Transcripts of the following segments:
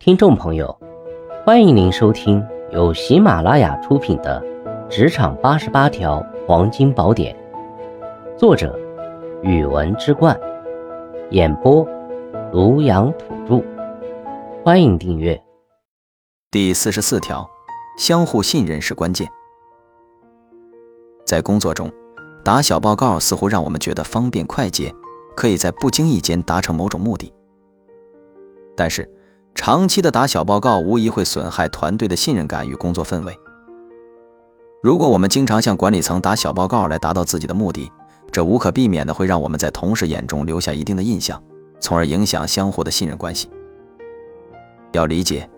听众朋友，欢迎您收听由喜马拉雅出品的《职场八十八条黄金宝典》，作者：语文之冠，演播：庐阳土著。欢迎订阅。第四十四条，相互信任是关键。在工作中，打小报告似乎让我们觉得方便快捷，可以在不经意间达成某种目的，但是。长期的打小报告无疑会损害团队的信任感与工作氛围。如果我们经常向管理层打小报告来达到自己的目的，这无可避免的会让我们在同事眼中留下一定的印象，从而影响相互的信任关系。要理解，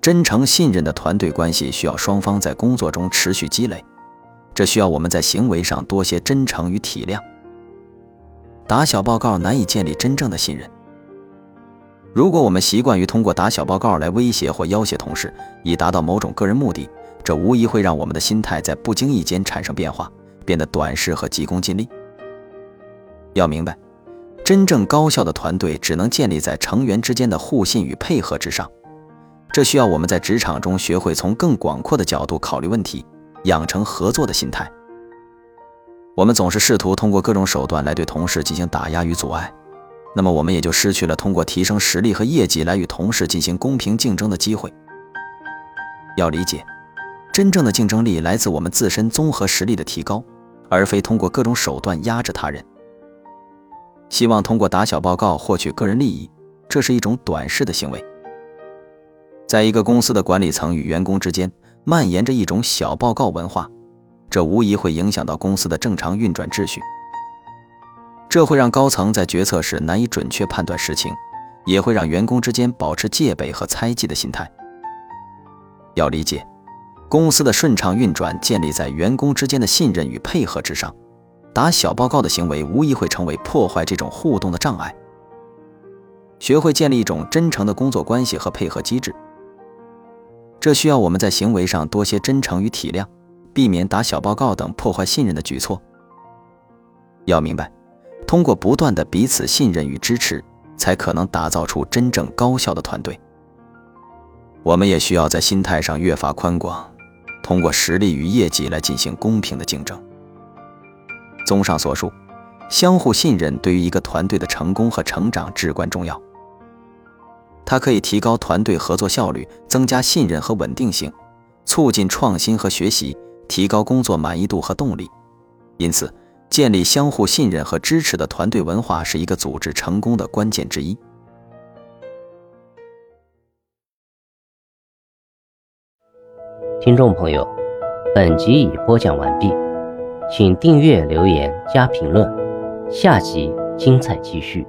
真诚信任的团队关系需要双方在工作中持续积累，这需要我们在行为上多些真诚与体谅。打小报告难以建立真正的信任。如果我们习惯于通过打小报告来威胁或要挟同事，以达到某种个人目的，这无疑会让我们的心态在不经意间产生变化，变得短视和急功近利。要明白，真正高效的团队只能建立在成员之间的互信与配合之上。这需要我们在职场中学会从更广阔的角度考虑问题，养成合作的心态。我们总是试图通过各种手段来对同事进行打压与阻碍。那么我们也就失去了通过提升实力和业绩来与同事进行公平竞争的机会。要理解，真正的竞争力来自我们自身综合实力的提高，而非通过各种手段压制他人。希望通过打小报告获取个人利益，这是一种短视的行为。在一个公司的管理层与员工之间蔓延着一种小报告文化，这无疑会影响到公司的正常运转秩序。这会让高层在决策时难以准确判断实情，也会让员工之间保持戒备和猜忌的心态。要理解，公司的顺畅运转建立在员工之间的信任与配合之上。打小报告的行为无疑会成为破坏这种互动的障碍。学会建立一种真诚的工作关系和配合机制，这需要我们在行为上多些真诚与体谅，避免打小报告等破坏信任的举措。要明白。通过不断的彼此信任与支持，才可能打造出真正高效的团队。我们也需要在心态上越发宽广，通过实力与业绩来进行公平的竞争。综上所述，相互信任对于一个团队的成功和成长至关重要。它可以提高团队合作效率，增加信任和稳定性，促进创新和学习，提高工作满意度和动力。因此。建立相互信任和支持的团队文化是一个组织成功的关键之一。听众朋友，本集已播讲完毕，请订阅、留言、加评论，下集精彩继续。